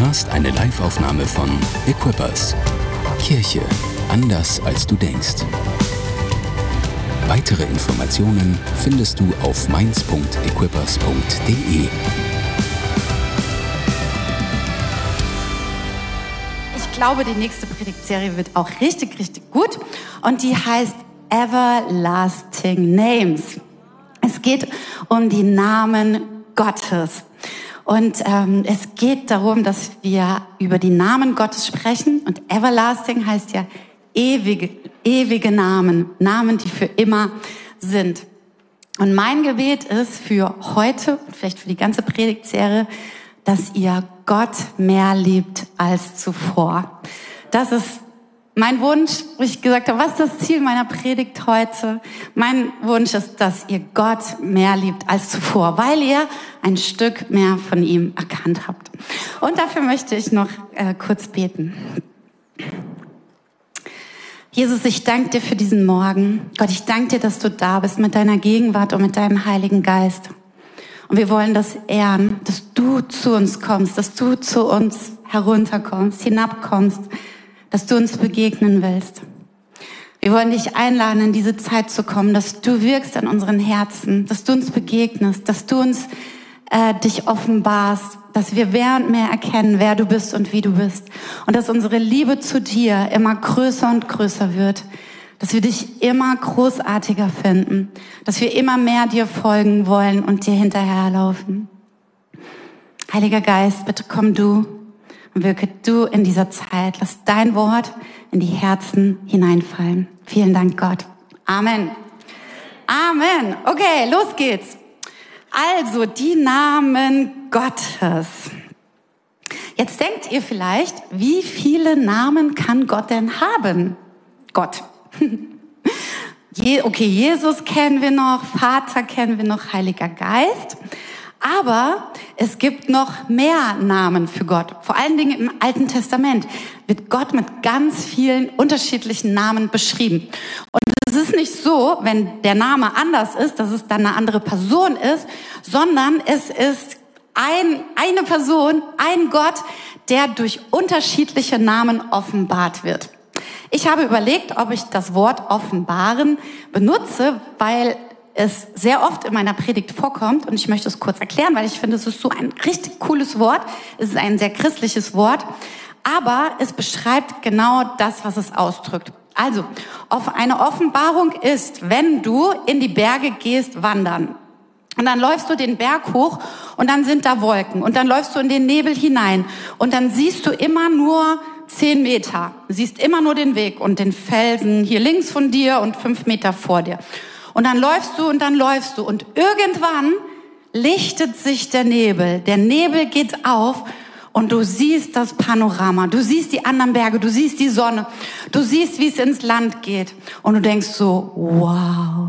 hörst eine Liveaufnahme von Equippers. Kirche anders als du denkst. Weitere Informationen findest du auf mainz.equippers.de. Ich glaube, die nächste Predigtserie wird auch richtig, richtig gut. Und die heißt Everlasting Names. Es geht um die Namen Gottes. Und ähm, es geht darum, dass wir über die Namen Gottes sprechen. Und Everlasting heißt ja ewige, ewige Namen, Namen, die für immer sind. Und mein Gebet ist für heute und vielleicht für die ganze Predigtserie, dass ihr Gott mehr liebt als zuvor. Das ist mein Wunsch, wo ich gesagt habe, was ist das Ziel meiner Predigt heute? Mein Wunsch ist, dass ihr Gott mehr liebt als zuvor, weil ihr ein Stück mehr von ihm erkannt habt. Und dafür möchte ich noch äh, kurz beten. Jesus, ich danke dir für diesen Morgen. Gott, ich danke dir, dass du da bist mit deiner Gegenwart und mit deinem Heiligen Geist. Und wir wollen das ehren, dass du zu uns kommst, dass du zu uns herunterkommst, hinabkommst, dass du uns begegnen willst. Wir wollen dich einladen, in diese Zeit zu kommen, dass du wirkst an unseren Herzen, dass du uns begegnest, dass du uns äh, dich offenbarst, dass wir mehr und mehr erkennen, wer du bist und wie du bist. Und dass unsere Liebe zu dir immer größer und größer wird. Dass wir dich immer großartiger finden. Dass wir immer mehr dir folgen wollen und dir hinterherlaufen. Heiliger Geist, bitte komm du wirke du in dieser Zeit. Lass dein Wort in die Herzen hineinfallen. Vielen Dank, Gott. Amen. Amen. Okay, los geht's. Also, die Namen Gottes. Jetzt denkt ihr vielleicht, wie viele Namen kann Gott denn haben? Gott. Okay, Jesus kennen wir noch, Vater kennen wir noch, Heiliger Geist. Aber es gibt noch mehr Namen für Gott. Vor allen Dingen im Alten Testament wird Gott mit ganz vielen unterschiedlichen Namen beschrieben. Und es ist nicht so, wenn der Name anders ist, dass es dann eine andere Person ist, sondern es ist ein, eine Person, ein Gott, der durch unterschiedliche Namen offenbart wird. Ich habe überlegt, ob ich das Wort offenbaren benutze, weil es sehr oft in meiner Predigt vorkommt und ich möchte es kurz erklären, weil ich finde, es ist so ein richtig cooles Wort. Es ist ein sehr christliches Wort, aber es beschreibt genau das, was es ausdrückt. Also, auf eine Offenbarung ist, wenn du in die Berge gehst, wandern. Und dann läufst du den Berg hoch und dann sind da Wolken und dann läufst du in den Nebel hinein und dann siehst du immer nur zehn Meter. Siehst immer nur den Weg und den Felsen hier links von dir und fünf Meter vor dir. Und dann läufst du und dann läufst du. Und irgendwann lichtet sich der Nebel. Der Nebel geht auf und du siehst das Panorama. Du siehst die anderen Berge, du siehst die Sonne. Du siehst, wie es ins Land geht. Und du denkst so, wow.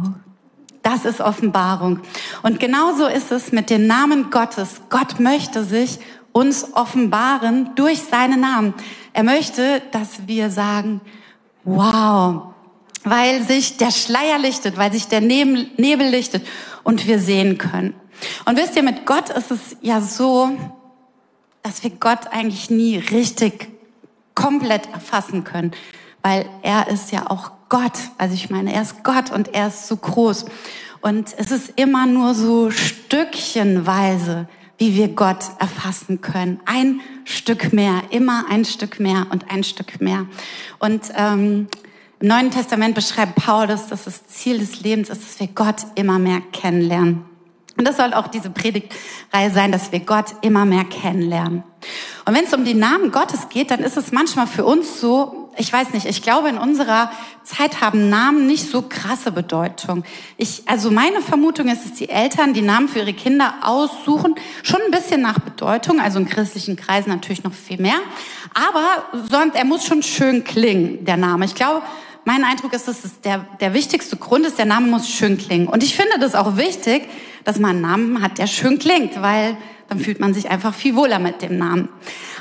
Das ist Offenbarung. Und genauso ist es mit den Namen Gottes. Gott möchte sich uns offenbaren durch seine Namen. Er möchte, dass wir sagen, wow, weil sich der Schleier lichtet, weil sich der Nebel lichtet und wir sehen können. Und wisst ihr, mit Gott ist es ja so, dass wir Gott eigentlich nie richtig komplett erfassen können, weil er ist ja auch Gott. Also ich meine, er ist Gott und er ist so groß. Und es ist immer nur so stückchenweise, wie wir Gott erfassen können. Ein Stück mehr, immer ein Stück mehr und ein Stück mehr. Und ähm, im Neuen Testament beschreibt Paulus, dass das Ziel des Lebens ist, dass wir Gott immer mehr kennenlernen. Und das soll auch diese Predigtreihe sein, dass wir Gott immer mehr kennenlernen. Und wenn es um die Namen Gottes geht, dann ist es manchmal für uns so, ich weiß nicht, ich glaube, in unserer Zeit haben Namen nicht so krasse Bedeutung. Ich, also meine Vermutung ist, dass die Eltern die Namen für ihre Kinder aussuchen, schon ein bisschen nach Bedeutung, also in christlichen Kreisen natürlich noch viel mehr. Aber sonst, er muss schon schön klingen, der Name. Ich glaube, mein Eindruck ist, dass es der, der wichtigste Grund ist, der Name muss schön klingen. Und ich finde das auch wichtig, dass man einen Namen hat, der schön klingt, weil dann fühlt man sich einfach viel wohler mit dem Namen.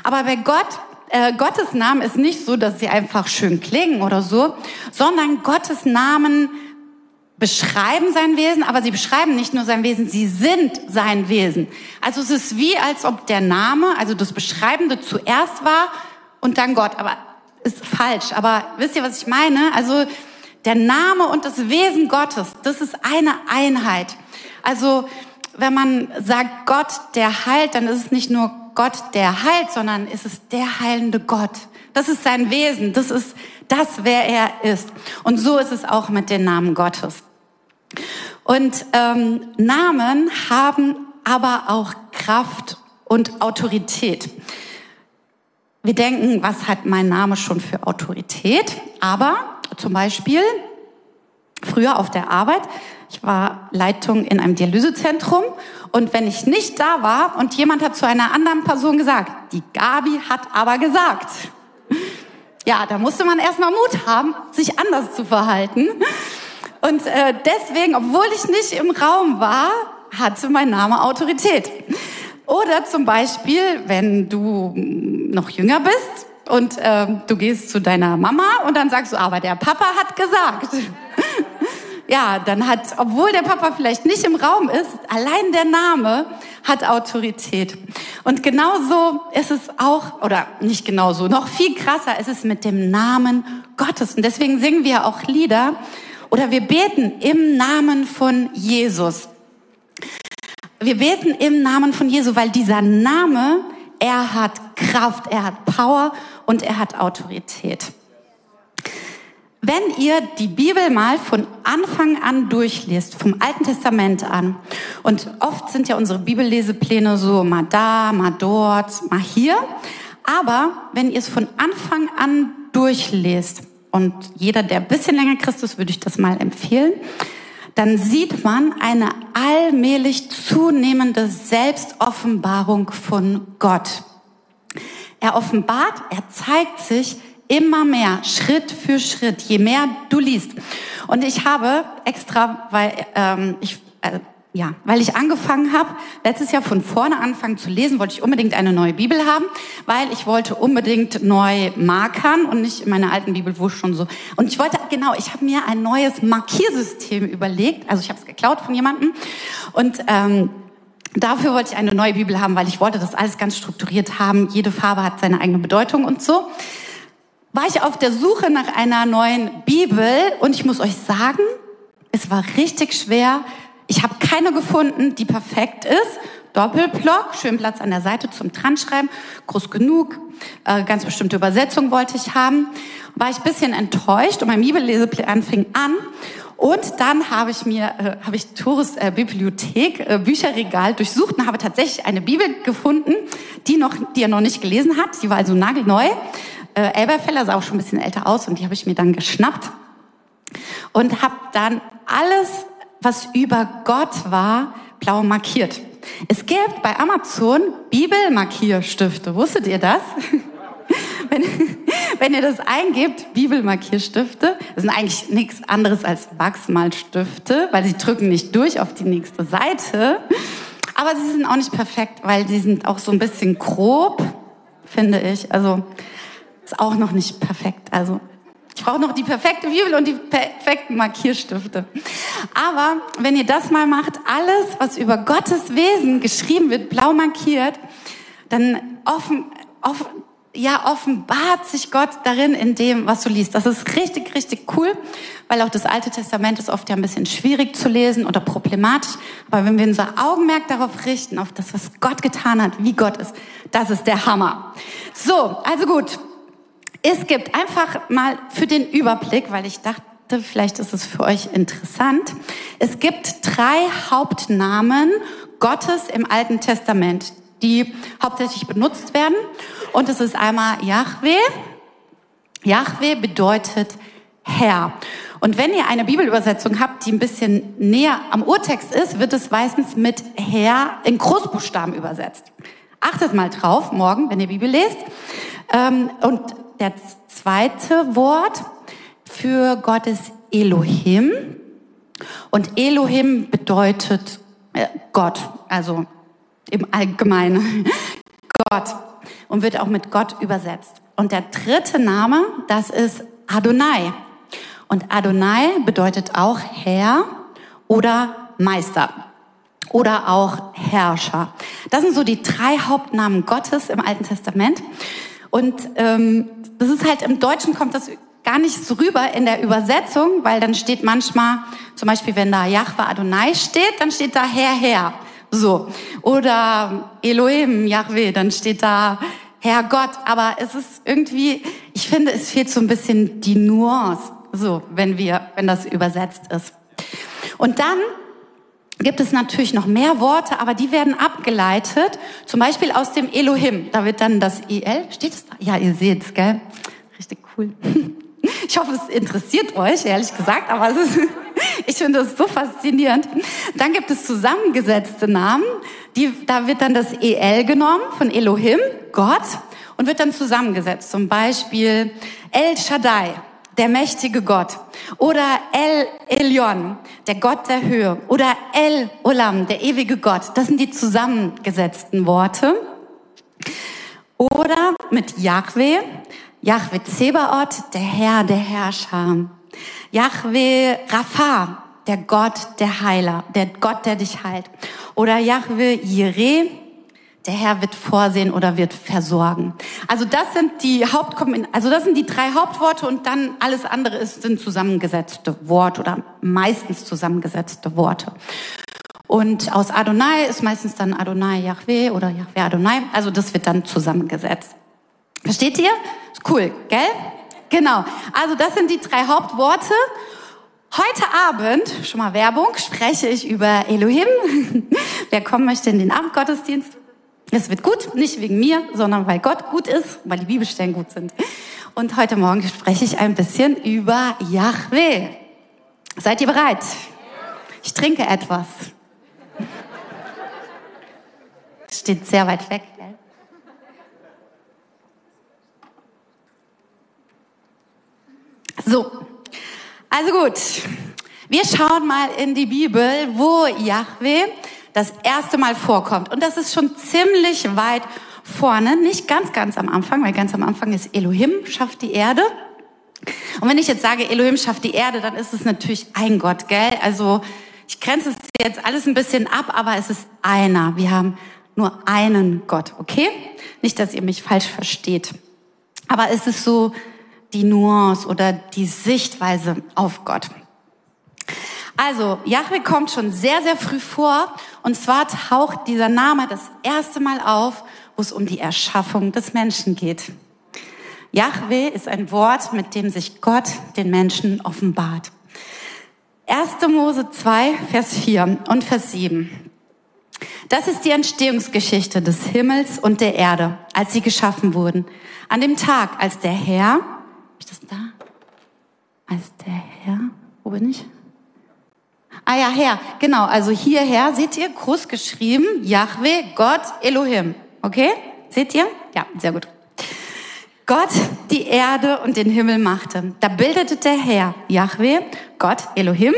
Aber bei Gott, äh, Gottes Namen ist nicht so, dass sie einfach schön klingen oder so, sondern Gottes Namen beschreiben sein Wesen, aber sie beschreiben nicht nur sein Wesen, sie sind sein Wesen. Also es ist wie, als ob der Name, also das Beschreibende zuerst war und dann Gott. Aber ist falsch. Aber wisst ihr, was ich meine? Also der Name und das Wesen Gottes, das ist eine Einheit. Also wenn man sagt Gott, der heilt, dann ist es nicht nur Gott, der heilt, sondern ist es der heilende Gott. Das ist sein Wesen. Das ist das, wer er ist. Und so ist es auch mit den Namen Gottes. Und ähm, Namen haben aber auch Kraft und Autorität. Wir denken, was hat mein Name schon für Autorität? Aber zum Beispiel früher auf der Arbeit, ich war Leitung in einem Dialysezentrum und wenn ich nicht da war und jemand hat zu einer anderen Person gesagt, die Gabi hat aber gesagt. Ja, da musste man erstmal Mut haben, sich anders zu verhalten. Und äh, deswegen, obwohl ich nicht im Raum war, hatte mein Name Autorität. Oder zum Beispiel, wenn du noch jünger bist und äh, du gehst zu deiner Mama und dann sagst du, aber der Papa hat gesagt. ja, dann hat, obwohl der Papa vielleicht nicht im Raum ist, allein der Name hat Autorität. Und genauso ist es auch, oder nicht genauso, noch viel krasser ist es mit dem Namen Gottes. Und deswegen singen wir auch Lieder, oder wir beten im Namen von Jesus. Wir beten im Namen von Jesus, weil dieser Name, er hat Kraft, er hat Power und er hat Autorität. Wenn ihr die Bibel mal von Anfang an durchliest, vom Alten Testament an, und oft sind ja unsere Bibellesepläne so mal da, mal dort, mal hier, aber wenn ihr es von Anfang an durchlest, und jeder, der ein bisschen länger Christ ist, würde ich das mal empfehlen, dann sieht man eine allmählich zunehmende Selbstoffenbarung von Gott. Er offenbart, er zeigt sich immer mehr, Schritt für Schritt, je mehr du liest. Und ich habe extra, weil ähm, ich äh, ja, weil ich angefangen habe, letztes Jahr von vorne anfangen zu lesen, wollte ich unbedingt eine neue Bibel haben, weil ich wollte unbedingt neu markern und nicht in meiner alten Bibel, wo schon so. Und ich wollte, genau, ich habe mir ein neues Markiersystem überlegt, also ich habe es geklaut von jemandem und ähm, dafür wollte ich eine neue Bibel haben, weil ich wollte das alles ganz strukturiert haben. Jede Farbe hat seine eigene Bedeutung und so. War ich auf der Suche nach einer neuen Bibel und ich muss euch sagen, es war richtig schwer, ich habe keine gefunden, die perfekt ist. Doppelblock, schön Platz an der Seite zum Dranschreiben, groß genug, äh, ganz bestimmte Übersetzung wollte ich haben. War ich ein bisschen enttäuscht und mein Bibelleseplan fing an. Und dann habe ich mir, äh, habe ich Tores äh, Bibliothek, äh, Bücherregal durchsucht und habe tatsächlich eine Bibel gefunden, die noch, die er noch nicht gelesen hat. Die war also nagelneu. Äh, Elberfeller sah auch schon ein bisschen älter aus und die habe ich mir dann geschnappt und habe dann alles was über Gott war, blau markiert. Es gibt bei Amazon Bibelmarkierstifte. Wusstet ihr das? wenn, wenn ihr das eingebt, Bibelmarkierstifte, das sind eigentlich nichts anderes als Wachsmalstifte, weil sie drücken nicht durch auf die nächste Seite. Aber sie sind auch nicht perfekt, weil sie sind auch so ein bisschen grob, finde ich. Also ist auch noch nicht perfekt. Also ich brauche noch die perfekte Bibel und die perfekten Markierstifte. Aber wenn ihr das mal macht, alles, was über Gottes Wesen geschrieben wird, blau markiert, dann offen, offen, ja, offenbart sich Gott darin in dem, was du liest. Das ist richtig, richtig cool, weil auch das Alte Testament ist oft ja ein bisschen schwierig zu lesen oder problematisch. Aber wenn wir unser Augenmerk darauf richten, auf das, was Gott getan hat, wie Gott ist, das ist der Hammer. So, also gut. Es gibt einfach mal für den Überblick, weil ich dachte, vielleicht ist es für euch interessant. Es gibt drei Hauptnamen Gottes im Alten Testament, die hauptsächlich benutzt werden. Und es ist einmal Yahweh. Yahweh bedeutet Herr. Und wenn ihr eine Bibelübersetzung habt, die ein bisschen näher am Urtext ist, wird es meistens mit Herr in Großbuchstaben übersetzt. Achtet mal drauf, morgen, wenn ihr Bibel lest. Ähm, und der zweite Wort für Gott ist Elohim. Und Elohim bedeutet äh, Gott, also im Allgemeinen Gott und wird auch mit Gott übersetzt. Und der dritte Name, das ist Adonai. Und Adonai bedeutet auch Herr oder Meister oder auch Herrscher. Das sind so die drei Hauptnamen Gottes im Alten Testament. Und ähm, das ist halt im Deutschen kommt das gar nicht so rüber in der Übersetzung, weil dann steht manchmal, zum Beispiel wenn da Yahweh Adonai steht, dann steht da Herr, Herr. So. Oder Elohim, Yahweh, dann steht da Herr Gott. Aber es ist irgendwie, ich finde, es fehlt so ein bisschen die Nuance. So, wenn wir, wenn das übersetzt ist. Und dann gibt es natürlich noch mehr Worte, aber die werden abgeleitet, zum Beispiel aus dem Elohim. Da wird dann das El, steht es da? Ja, ihr seht's, gell? Richtig cool. Ich hoffe, es interessiert euch, ehrlich gesagt, aber ist, ich finde das so faszinierend. Dann gibt es zusammengesetzte Namen, die, da wird dann das El genommen von Elohim, Gott, und wird dann zusammengesetzt. Zum Beispiel El Shaddai, der mächtige Gott. Oder El Elyon, der Gott der Höhe. Oder El Olam, der ewige Gott. Das sind die zusammengesetzten Worte. Oder mit Yahweh, Yahweh Zebaoth, der Herr der Herrscher. Yahweh Rapha, der Gott der Heiler, der Gott, der dich heilt. Oder Yahweh Jireh, der Herr wird vorsehen oder wird versorgen. Also das sind die Hauptkommen, also das sind die drei Hauptworte und dann alles andere ist, sind zusammengesetzte Worte oder meistens zusammengesetzte Worte. Und aus Adonai ist meistens dann Adonai Yahweh oder Yahweh Adonai. Also das wird dann zusammengesetzt. Versteht ihr? Cool, gell? Genau. Also das sind die drei Hauptworte. Heute Abend, schon mal Werbung, spreche ich über Elohim. Wer kommen möchte in den Abendgottesdienst? Es wird gut, nicht wegen mir, sondern weil Gott gut ist, weil die Bibelstellen gut sind. Und heute Morgen spreche ich ein bisschen über Yahweh. Seid ihr bereit? Ich trinke etwas. Steht sehr weit weg. So, also gut. Wir schauen mal in die Bibel, wo Yahweh das erste Mal vorkommt. Und das ist schon ziemlich weit vorne, nicht ganz, ganz am Anfang, weil ganz am Anfang ist Elohim, schafft die Erde. Und wenn ich jetzt sage, Elohim schafft die Erde, dann ist es natürlich ein Gott, gell? Also ich grenze es jetzt alles ein bisschen ab, aber es ist einer. Wir haben nur einen Gott, okay? Nicht, dass ihr mich falsch versteht. Aber es ist so die Nuance oder die Sichtweise auf Gott. Also, Yahweh kommt schon sehr, sehr früh vor. Und zwar taucht dieser Name das erste Mal auf, wo es um die Erschaffung des Menschen geht. Yahweh ist ein Wort, mit dem sich Gott den Menschen offenbart. 1. Mose 2, Vers 4 und Vers 7. Das ist die Entstehungsgeschichte des Himmels und der Erde, als sie geschaffen wurden. An dem Tag, als der Herr, ist das da? Als der Herr, wo bin ich? Ah ja, Herr, genau, also hierher, seht ihr, groß geschrieben, Yahweh, Gott, Elohim. Okay? Seht ihr? Ja, sehr gut. Gott die Erde und den Himmel machte. Da bildete der Herr, Yahweh, Gott, Elohim,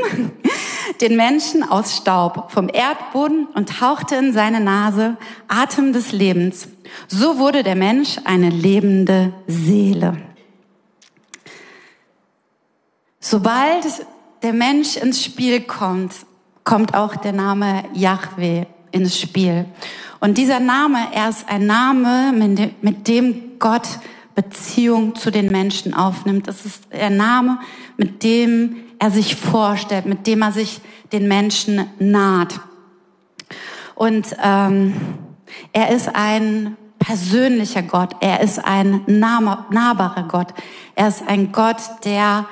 den Menschen aus Staub vom Erdboden und hauchte in seine Nase Atem des Lebens. So wurde der Mensch eine lebende Seele. Sobald der Mensch ins Spiel kommt, kommt auch der Name Yahweh ins Spiel. Und dieser Name, er ist ein Name, mit dem Gott Beziehung zu den Menschen aufnimmt. Das ist der Name, mit dem er sich vorstellt, mit dem er sich den Menschen naht. Und ähm, er ist ein persönlicher Gott, er ist ein nahbarer Gott, er ist ein Gott, der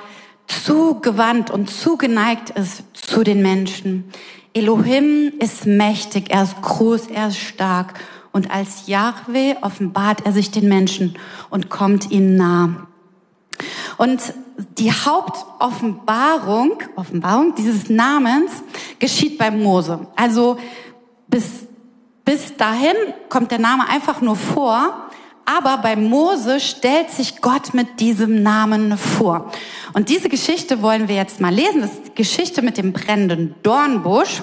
zugewandt und zugeneigt ist zu den Menschen. Elohim ist mächtig, er ist groß, er ist stark. Und als Yahweh offenbart er sich den Menschen und kommt ihnen nah. Und die Hauptoffenbarung, Offenbarung dieses Namens geschieht bei Mose. Also bis, bis dahin kommt der Name einfach nur vor aber bei Mose stellt sich Gott mit diesem Namen vor. Und diese Geschichte wollen wir jetzt mal lesen. Das ist die Geschichte mit dem brennenden Dornbusch.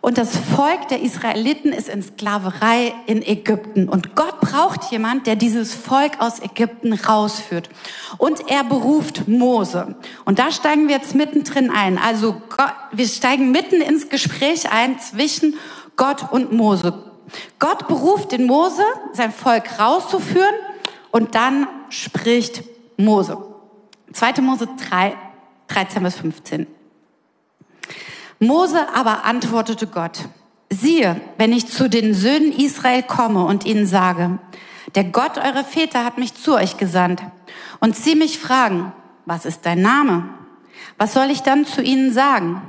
Und das Volk der Israeliten ist in Sklaverei in Ägypten. Und Gott braucht jemand, der dieses Volk aus Ägypten rausführt. Und er beruft Mose. Und da steigen wir jetzt mittendrin ein. Also Gott, wir steigen mitten ins Gespräch ein zwischen Gott und Mose. Gott beruft den Mose, sein Volk rauszuführen. Und dann spricht Mose. 2. Mose 3, 13 bis 15. Mose aber antwortete Gott, siehe, wenn ich zu den Söhnen Israel komme und ihnen sage, der Gott eurer Väter hat mich zu euch gesandt und sie mich fragen, was ist dein Name? Was soll ich dann zu ihnen sagen?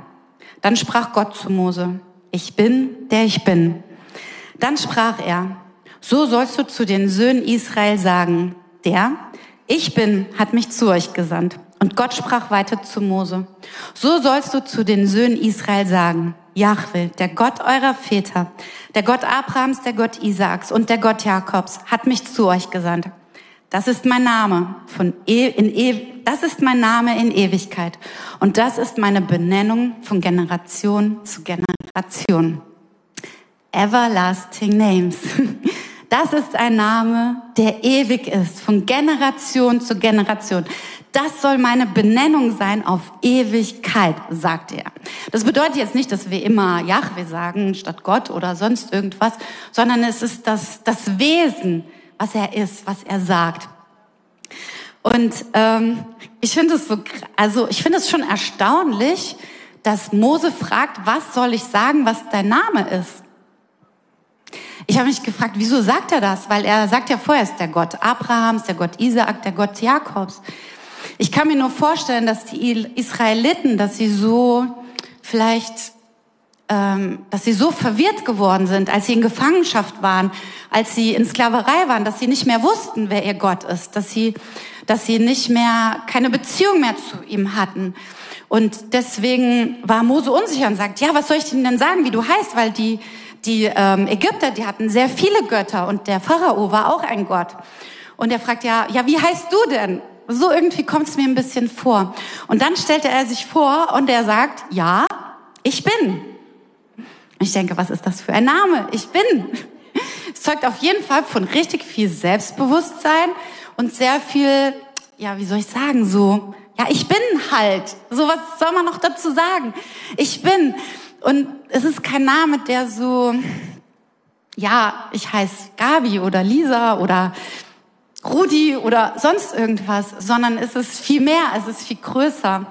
Dann sprach Gott zu Mose, ich bin, der ich bin. Dann sprach er, so sollst du zu den Söhnen Israel sagen, der, ich bin, hat mich zu euch gesandt. Und Gott sprach weiter zu Mose. So sollst du zu den Söhnen Israel sagen, Jahwe, der Gott eurer Väter, der Gott Abrahams, der Gott Isaaks und der Gott Jakobs hat mich zu euch gesandt. Das ist mein Name von e in e das ist mein Name in Ewigkeit und das ist meine Benennung von Generation zu Generation. Everlasting Names. Das ist ein Name, der ewig ist, von Generation zu Generation. Das soll meine Benennung sein auf Ewigkeit, sagt er. Das bedeutet jetzt nicht, dass wir immer Yahweh sagen statt Gott oder sonst irgendwas, sondern es ist das, das Wesen, was er ist, was er sagt. Und ähm, ich finde es so, also ich finde es schon erstaunlich, dass Mose fragt, was soll ich sagen, was dein Name ist? Ich habe mich gefragt, wieso sagt er das? Weil er sagt ja vorher, ist der Gott Abrahams, der Gott Isaak, der Gott Jakobs. Ich kann mir nur vorstellen, dass die Israeliten, dass sie so vielleicht, ähm, dass sie so verwirrt geworden sind, als sie in Gefangenschaft waren, als sie in Sklaverei waren, dass sie nicht mehr wussten, wer ihr Gott ist, dass sie, dass sie nicht mehr keine Beziehung mehr zu ihm hatten. Und deswegen war Mose unsicher und sagt, ja, was soll ich denn sagen, wie du heißt, weil die die ähm, Ägypter, die hatten sehr viele Götter und der Pharao war auch ein Gott. Und er fragt ja, ja, wie heißt du denn? So irgendwie kommt es mir ein bisschen vor. Und dann stellte er sich vor und er sagt, ja, ich bin. Ich denke, was ist das für ein Name? Ich bin. Es zeugt auf jeden Fall von richtig viel Selbstbewusstsein und sehr viel, ja, wie soll ich sagen, so, ja, ich bin halt. So was soll man noch dazu sagen? Ich bin. Und es ist kein Name, der so, ja, ich heiße Gabi oder Lisa oder Rudi oder sonst irgendwas, sondern es ist viel mehr, es ist viel größer.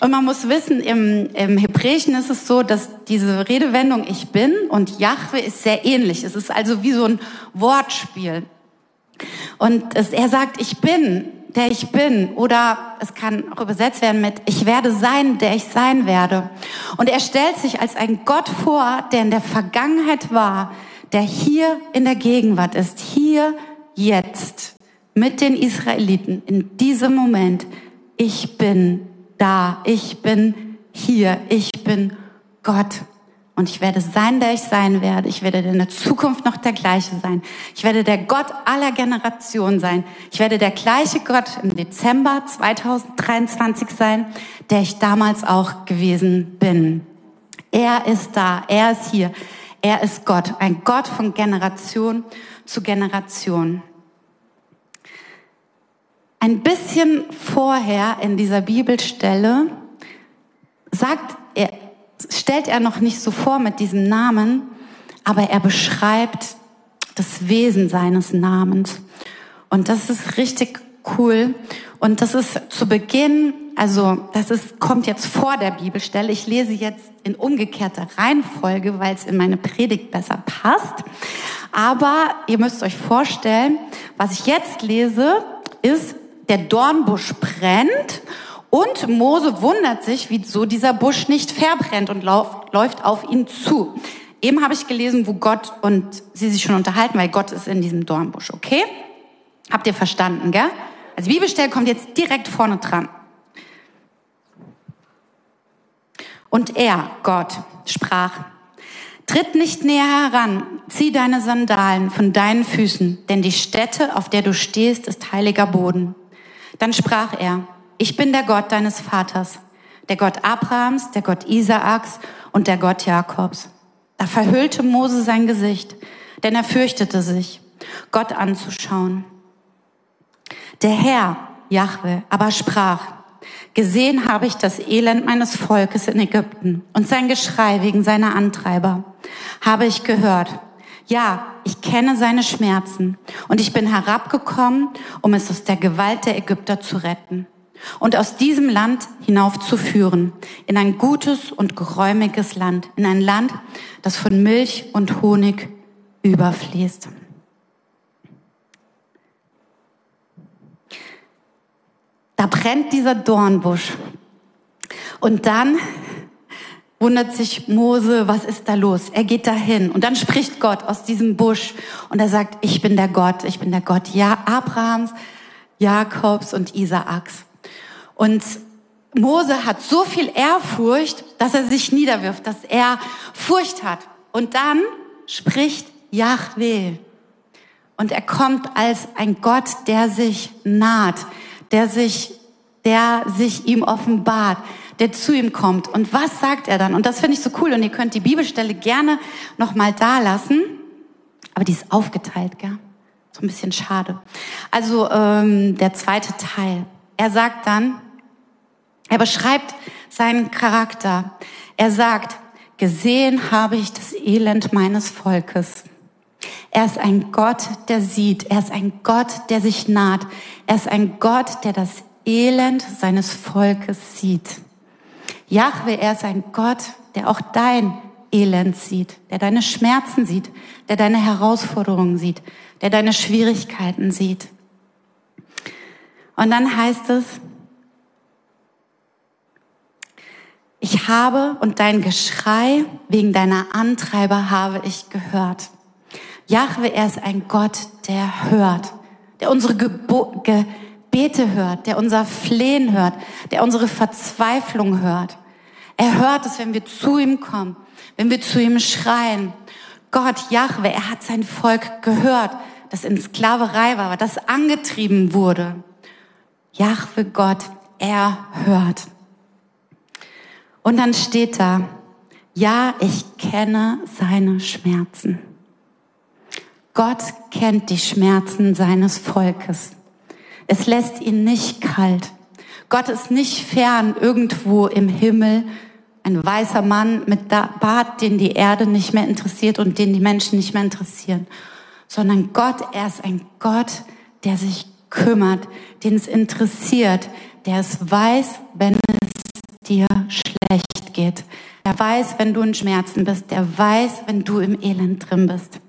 Und man muss wissen, im, im Hebräischen ist es so, dass diese Redewendung ich bin und Jahwe ist sehr ähnlich. Es ist also wie so ein Wortspiel. Und es, er sagt, ich bin, der ich bin. Oder es kann auch übersetzt werden mit, ich werde sein, der ich sein werde. Und er stellt sich als ein Gott vor, der in der Vergangenheit war, der hier in der Gegenwart ist, hier jetzt mit den Israeliten in diesem Moment. Ich bin da, ich bin hier, ich bin Gott. Und ich werde sein, der ich sein werde. Ich werde in der Zukunft noch der gleiche sein. Ich werde der Gott aller Generationen sein. Ich werde der gleiche Gott im Dezember 2023 sein, der ich damals auch gewesen bin. Er ist da. Er ist hier. Er ist Gott. Ein Gott von Generation zu Generation. Ein bisschen vorher in dieser Bibelstelle sagt er, stellt er noch nicht so vor mit diesem Namen, aber er beschreibt das Wesen seines Namens. Und das ist richtig cool. Und das ist zu Beginn, also das ist, kommt jetzt vor der Bibelstelle. Ich lese jetzt in umgekehrter Reihenfolge, weil es in meine Predigt besser passt. Aber ihr müsst euch vorstellen, was ich jetzt lese, ist, der Dornbusch brennt und Mose wundert sich, wieso dieser Busch nicht verbrennt und läuft auf ihn zu. Eben habe ich gelesen, wo Gott und sie sich schon unterhalten, weil Gott ist in diesem Dornbusch, okay? Habt ihr verstanden, gell? Also Bibelstelle kommt jetzt direkt vorne dran. Und er, Gott, sprach, Tritt nicht näher heran, zieh deine Sandalen von deinen Füßen, denn die Stätte, auf der du stehst, ist heiliger Boden. Dann sprach er, ich bin der Gott deines Vaters, der Gott Abrahams, der Gott Isaaks und der Gott Jakobs. Da verhüllte Mose sein Gesicht, denn er fürchtete sich, Gott anzuschauen. Der Herr, Jahwe, aber sprach, Gesehen habe ich das Elend meines Volkes in Ägypten und sein Geschrei wegen seiner Antreiber. Habe ich gehört. Ja, ich kenne seine Schmerzen und ich bin herabgekommen, um es aus der Gewalt der Ägypter zu retten und aus diesem Land hinaufzuführen in ein gutes und geräumiges Land, in ein Land, das von Milch und Honig überfließt. Da brennt dieser Dornbusch. Und dann wundert sich Mose, was ist da los? Er geht dahin und dann spricht Gott aus diesem Busch und er sagt, ich bin der Gott, ich bin der Gott ja, Abrahams, Jakobs und Isaaks. Und Mose hat so viel Ehrfurcht, dass er sich niederwirft, dass er Furcht hat. Und dann spricht Yahweh. Und er kommt als ein Gott, der sich naht, der sich, der sich ihm offenbart, der zu ihm kommt. Und was sagt er dann? Und das finde ich so cool. Und ihr könnt die Bibelstelle gerne nochmal da lassen. Aber die ist aufgeteilt, gell? So ein bisschen schade. Also ähm, der zweite Teil. Er sagt dann, er beschreibt seinen Charakter. Er sagt, gesehen habe ich das Elend meines Volkes. Er ist ein Gott, der sieht. Er ist ein Gott, der sich naht. Er ist ein Gott, der das Elend seines Volkes sieht. Jahwe, er ist ein Gott, der auch dein Elend sieht, der deine Schmerzen sieht, der deine Herausforderungen sieht, der deine Schwierigkeiten sieht. Und dann heißt es, ich habe und dein Geschrei wegen deiner Antreiber habe ich gehört. Jahwe, er ist ein Gott, der hört, der unsere Gebo Gebete hört, der unser Flehen hört, der unsere Verzweiflung hört. Er hört es, wenn wir zu ihm kommen, wenn wir zu ihm schreien. Gott, Jahwe, er hat sein Volk gehört, das in Sklaverei war, das angetrieben wurde. Jahwe Gott, er hört. Und dann steht da, ja, ich kenne seine Schmerzen. Gott kennt die Schmerzen seines Volkes. Es lässt ihn nicht kalt. Gott ist nicht fern irgendwo im Himmel, ein weißer Mann mit Bart, den die Erde nicht mehr interessiert und den die Menschen nicht mehr interessieren, sondern Gott, er ist ein Gott, der sich kümmert, den es interessiert, der es weiß, wenn dir schlecht geht. Der weiß, wenn du in Schmerzen bist, der weiß, wenn du im Elend drin bist.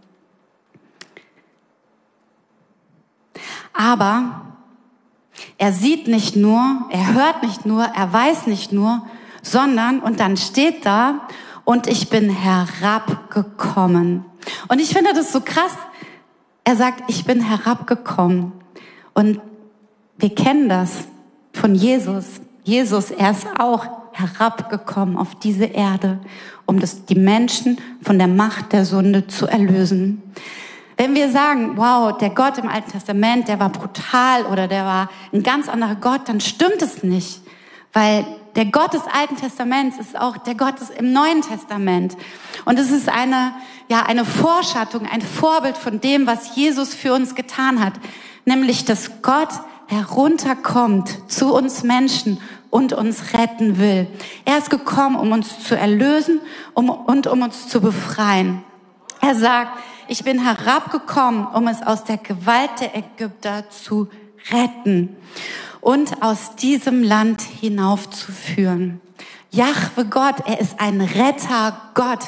Aber er sieht nicht nur, er hört nicht nur, er weiß nicht nur, sondern, und dann steht da, und ich bin herabgekommen. Und ich finde das so krass. Er sagt, ich bin herabgekommen. Und wir kennen das von Jesus. Jesus, er ist auch herabgekommen auf diese Erde, um das, die Menschen von der Macht der Sünde zu erlösen. Wenn wir sagen, wow, der Gott im Alten Testament, der war brutal oder der war ein ganz anderer Gott, dann stimmt es nicht. Weil der Gott des Alten Testaments ist auch der Gott im Neuen Testament. Und es ist eine, ja, eine Vorschattung, ein Vorbild von dem, was Jesus für uns getan hat. Nämlich, dass Gott herunterkommt zu uns Menschen und uns retten will. Er ist gekommen, um uns zu erlösen um, und um uns zu befreien. Er sagt, ich bin herabgekommen, um es aus der Gewalt der Ägypter zu retten und aus diesem Land hinaufzuführen. Jahwe Gott, er ist ein Retter Gott.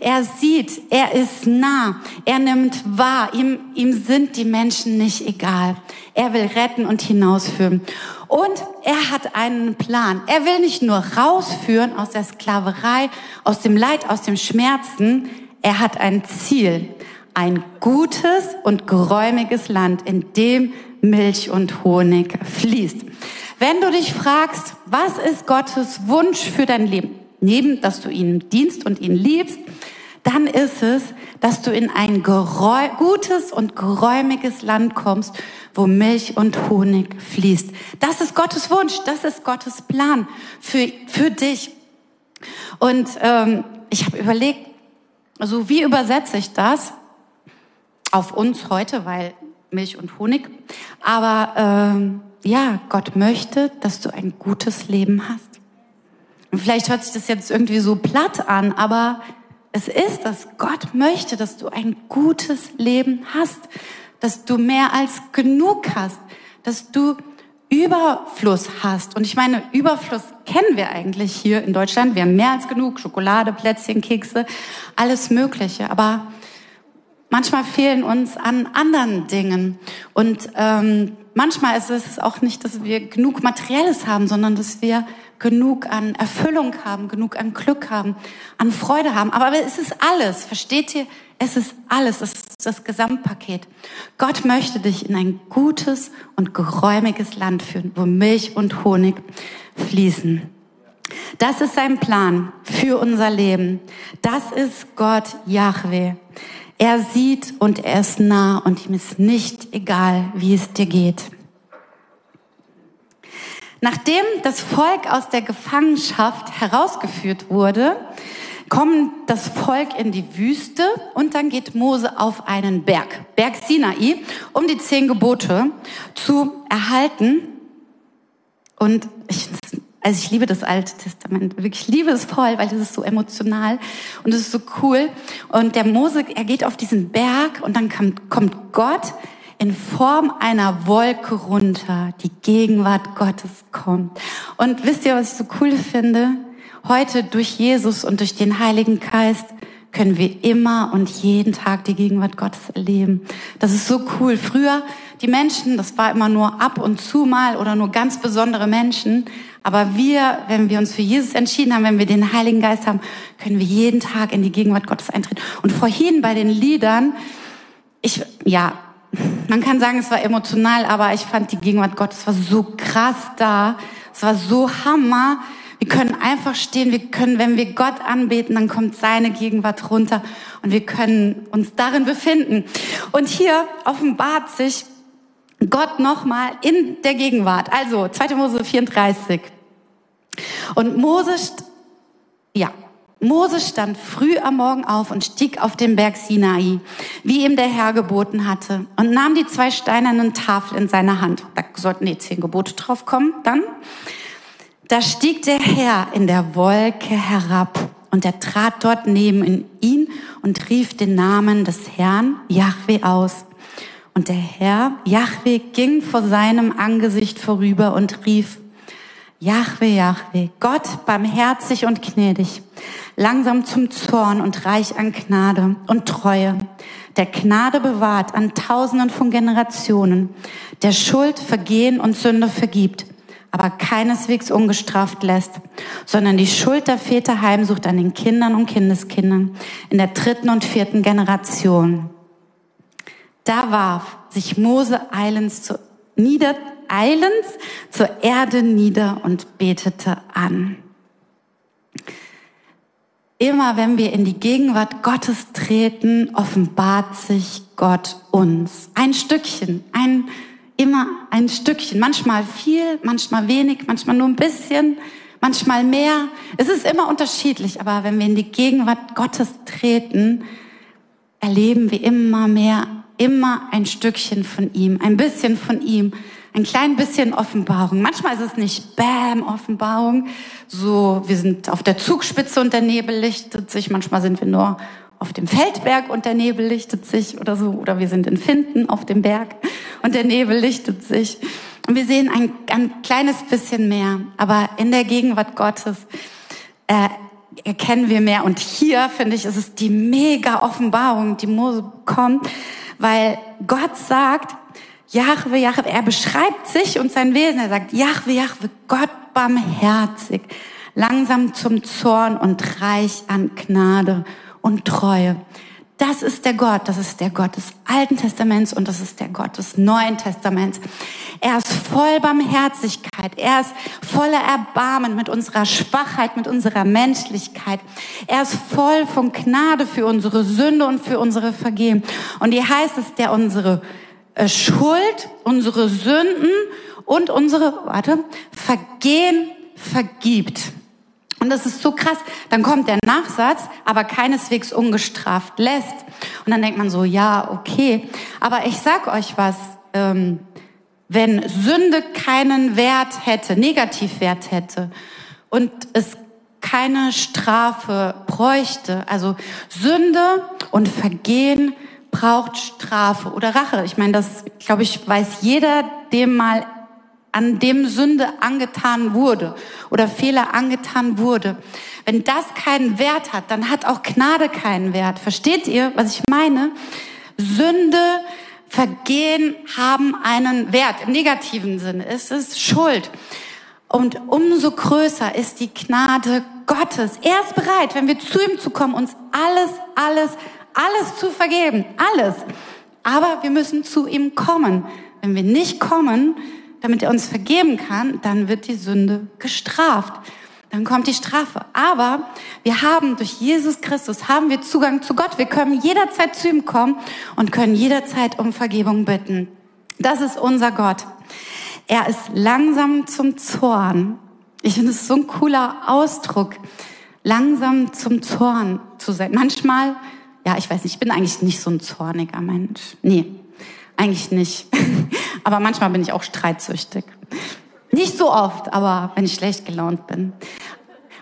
Er sieht, er ist nah, er nimmt wahr, ihm, ihm sind die Menschen nicht egal. Er will retten und hinausführen. Und er hat einen Plan. Er will nicht nur rausführen aus der Sklaverei, aus dem Leid, aus dem Schmerzen. Er hat ein Ziel ein gutes und geräumiges Land, in dem Milch und Honig fließt. Wenn du dich fragst, was ist Gottes Wunsch für dein Leben, neben, dass du ihm dienst und ihn liebst, dann ist es, dass du in ein gutes und geräumiges Land kommst, wo Milch und Honig fließt. Das ist Gottes Wunsch, das ist Gottes Plan für, für dich. Und ähm, ich habe überlegt, Also wie übersetze ich das auf uns heute, weil Milch und Honig. Aber ähm, ja, Gott möchte, dass du ein gutes Leben hast. Und vielleicht hört sich das jetzt irgendwie so platt an, aber es ist das. Gott möchte, dass du ein gutes Leben hast, dass du mehr als genug hast, dass du Überfluss hast. Und ich meine, Überfluss kennen wir eigentlich hier in Deutschland. Wir haben mehr als genug Schokolade, Plätzchen, Kekse, alles Mögliche. Aber manchmal fehlen uns an anderen Dingen. Und ähm, manchmal ist es auch nicht, dass wir genug Materielles haben, sondern dass wir genug an Erfüllung haben, genug an Glück haben, an Freude haben. Aber es ist alles, versteht ihr? Es ist alles, es ist das Gesamtpaket. Gott möchte dich in ein gutes und geräumiges Land führen, wo Milch und Honig fließen. Das ist sein Plan für unser Leben. Das ist Gott Yahweh. Er sieht und er ist nah und ihm ist nicht egal, wie es dir geht. Nachdem das Volk aus der Gefangenschaft herausgeführt wurde, kommt das Volk in die Wüste und dann geht Mose auf einen Berg, Berg Sinai, um die zehn Gebote zu erhalten. Und ich, also ich liebe das Alte Testament, wirklich ich liebe es voll, weil es ist so emotional und es ist so cool. Und der Mose, er geht auf diesen Berg und dann kommt Gott in Form einer Wolke runter. Die Gegenwart Gottes kommt. Und wisst ihr, was ich so cool finde? Heute durch Jesus und durch den Heiligen Geist können wir immer und jeden Tag die Gegenwart Gottes erleben. Das ist so cool. Früher, die Menschen, das war immer nur ab und zu mal oder nur ganz besondere Menschen. Aber wir, wenn wir uns für Jesus entschieden haben, wenn wir den Heiligen Geist haben, können wir jeden Tag in die Gegenwart Gottes eintreten. Und vorhin bei den Liedern, ich, ja, man kann sagen, es war emotional, aber ich fand die Gegenwart Gottes war so krass da. Es war so Hammer. Wir können einfach stehen, wir können, wenn wir Gott anbeten, dann kommt seine Gegenwart runter und wir können uns darin befinden. Und hier offenbart sich Gott nochmal in der Gegenwart. Also 2. Mose 34. Und Mose, ja, Mose stand früh am Morgen auf und stieg auf den Berg Sinai, wie ihm der Herr geboten hatte, und nahm die zwei steinernen Tafeln in seine Hand. Da sollten die zehn Gebote drauf kommen, dann. Da stieg der Herr in der Wolke herab und er trat dort neben ihn und rief den Namen des Herrn Yahweh aus. Und der Herr Yahweh ging vor seinem Angesicht vorüber und rief, Yahweh, Yahweh, Gott barmherzig und gnädig, langsam zum Zorn und reich an Gnade und Treue, der Gnade bewahrt an Tausenden von Generationen, der Schuld, Vergehen und Sünde vergibt, aber keineswegs ungestraft lässt, sondern die Schuld der Väter heimsucht an den Kindern und Kindeskindern in der dritten und vierten Generation. Da warf sich Mose eilends, zu, nieder, eilends zur Erde nieder und betete an. Immer wenn wir in die Gegenwart Gottes treten, offenbart sich Gott uns. Ein Stückchen, ein immer ein Stückchen, manchmal viel, manchmal wenig, manchmal nur ein bisschen, manchmal mehr. Es ist immer unterschiedlich, aber wenn wir in die Gegenwart Gottes treten, erleben wir immer mehr, immer ein Stückchen von ihm, ein bisschen von ihm, ein klein bisschen Offenbarung. Manchmal ist es nicht Bam Offenbarung, so wir sind auf der Zugspitze und der Nebel lichtet sich, manchmal sind wir nur auf dem Feldberg und der Nebel lichtet sich oder so. Oder wir sind in Finden auf dem Berg und der Nebel lichtet sich. Und wir sehen ein, ein kleines bisschen mehr. Aber in der Gegenwart Gottes äh, erkennen wir mehr. Und hier, finde ich, ist es die mega Offenbarung, die Mose bekommt, weil Gott sagt, Jahwe, Jahwe, er beschreibt sich und sein Wesen. Er sagt, Jahwe, Jahwe, Gott barmherzig, langsam zum Zorn und reich an Gnade und Treue. Das ist der Gott, das ist der Gott des Alten Testaments und das ist der Gott des Neuen Testaments. Er ist voll Barmherzigkeit, er ist voller Erbarmen mit unserer Schwachheit, mit unserer Menschlichkeit. Er ist voll von Gnade für unsere Sünde und für unsere Vergehen. Und hier heißt es, der unsere äh, Schuld, unsere Sünden und unsere, warte, Vergehen vergibt. Und das ist so krass. Dann kommt der Nachsatz, aber keineswegs ungestraft lässt. Und dann denkt man so, ja, okay. Aber ich sag euch was, ähm, wenn Sünde keinen Wert hätte, Negativwert hätte und es keine Strafe bräuchte, also Sünde und Vergehen braucht Strafe oder Rache. Ich meine, das, glaube ich, weiß jeder, dem mal an dem Sünde angetan wurde oder Fehler angetan wurde. Wenn das keinen Wert hat, dann hat auch Gnade keinen Wert. Versteht ihr, was ich meine? Sünde, Vergehen haben einen Wert. Im negativen Sinne ist es Schuld. Und umso größer ist die Gnade Gottes. Er ist bereit, wenn wir zu ihm zu kommen, uns alles, alles, alles zu vergeben. Alles. Aber wir müssen zu ihm kommen. Wenn wir nicht kommen, damit er uns vergeben kann, dann wird die Sünde gestraft. Dann kommt die Strafe. Aber wir haben durch Jesus Christus haben wir Zugang zu Gott. Wir können jederzeit zu ihm kommen und können jederzeit um Vergebung bitten. Das ist unser Gott. Er ist langsam zum Zorn. Ich finde es so ein cooler Ausdruck. Langsam zum Zorn zu sein. Manchmal, ja, ich weiß nicht, ich bin eigentlich nicht so ein zorniger Mensch. Nee, eigentlich nicht. aber manchmal bin ich auch streitsüchtig. Nicht so oft, aber wenn ich schlecht gelaunt bin.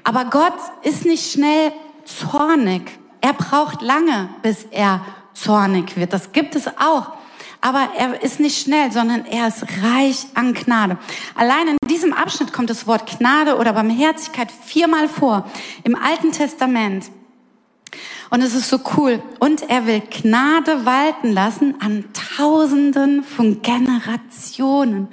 Aber Gott ist nicht schnell zornig. Er braucht lange, bis er zornig wird. Das gibt es auch. Aber er ist nicht schnell, sondern er ist reich an Gnade. Allein in diesem Abschnitt kommt das Wort Gnade oder Barmherzigkeit viermal vor. Im Alten Testament. Und es ist so cool. Und er will Gnade walten lassen an Tausenden von Generationen.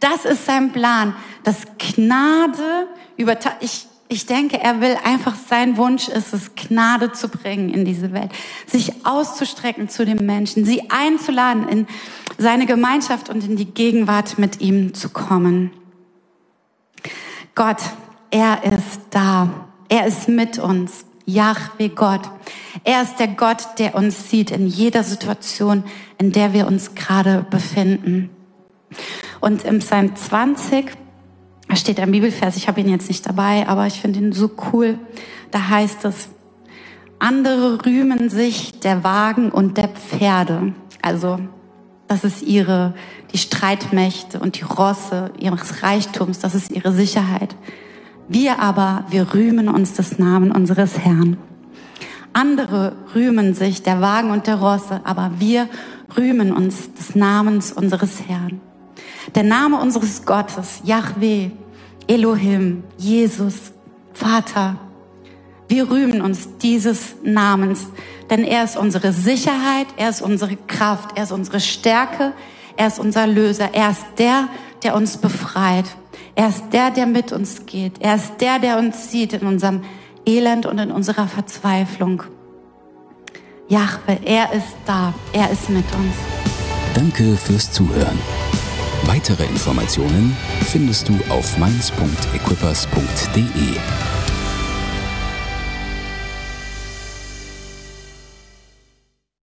Das ist sein Plan. Das Gnade über, ich, ich denke, er will einfach, sein Wunsch ist es, Gnade zu bringen in diese Welt, sich auszustrecken zu den Menschen, sie einzuladen, in seine Gemeinschaft und in die Gegenwart mit ihm zu kommen. Gott, er ist da. Er ist mit uns. Yahweh Gott. Er ist der Gott, der uns sieht in jeder Situation, in der wir uns gerade befinden. Und im Psalm 20 da steht ein Bibelvers, ich habe ihn jetzt nicht dabei, aber ich finde ihn so cool. Da heißt es, andere rühmen sich der Wagen und der Pferde. Also, das ist ihre, die Streitmächte und die Rosse ihres Reichtums, das ist ihre Sicherheit. Wir aber, wir rühmen uns des Namen unseres Herrn. Andere rühmen sich der Wagen und der Rosse, aber wir rühmen uns des Namens unseres Herrn. Der Name unseres Gottes, Yahweh, Elohim, Jesus, Vater. Wir rühmen uns dieses Namens, denn er ist unsere Sicherheit, er ist unsere Kraft, er ist unsere Stärke, er ist unser Löser, er ist der, der uns befreit. Er ist der, der mit uns geht. Er ist der, der uns sieht in unserem Elend und in unserer Verzweiflung. Jahwe, er ist da. Er ist mit uns. Danke fürs Zuhören. Weitere Informationen findest du auf mainz.equippers.de.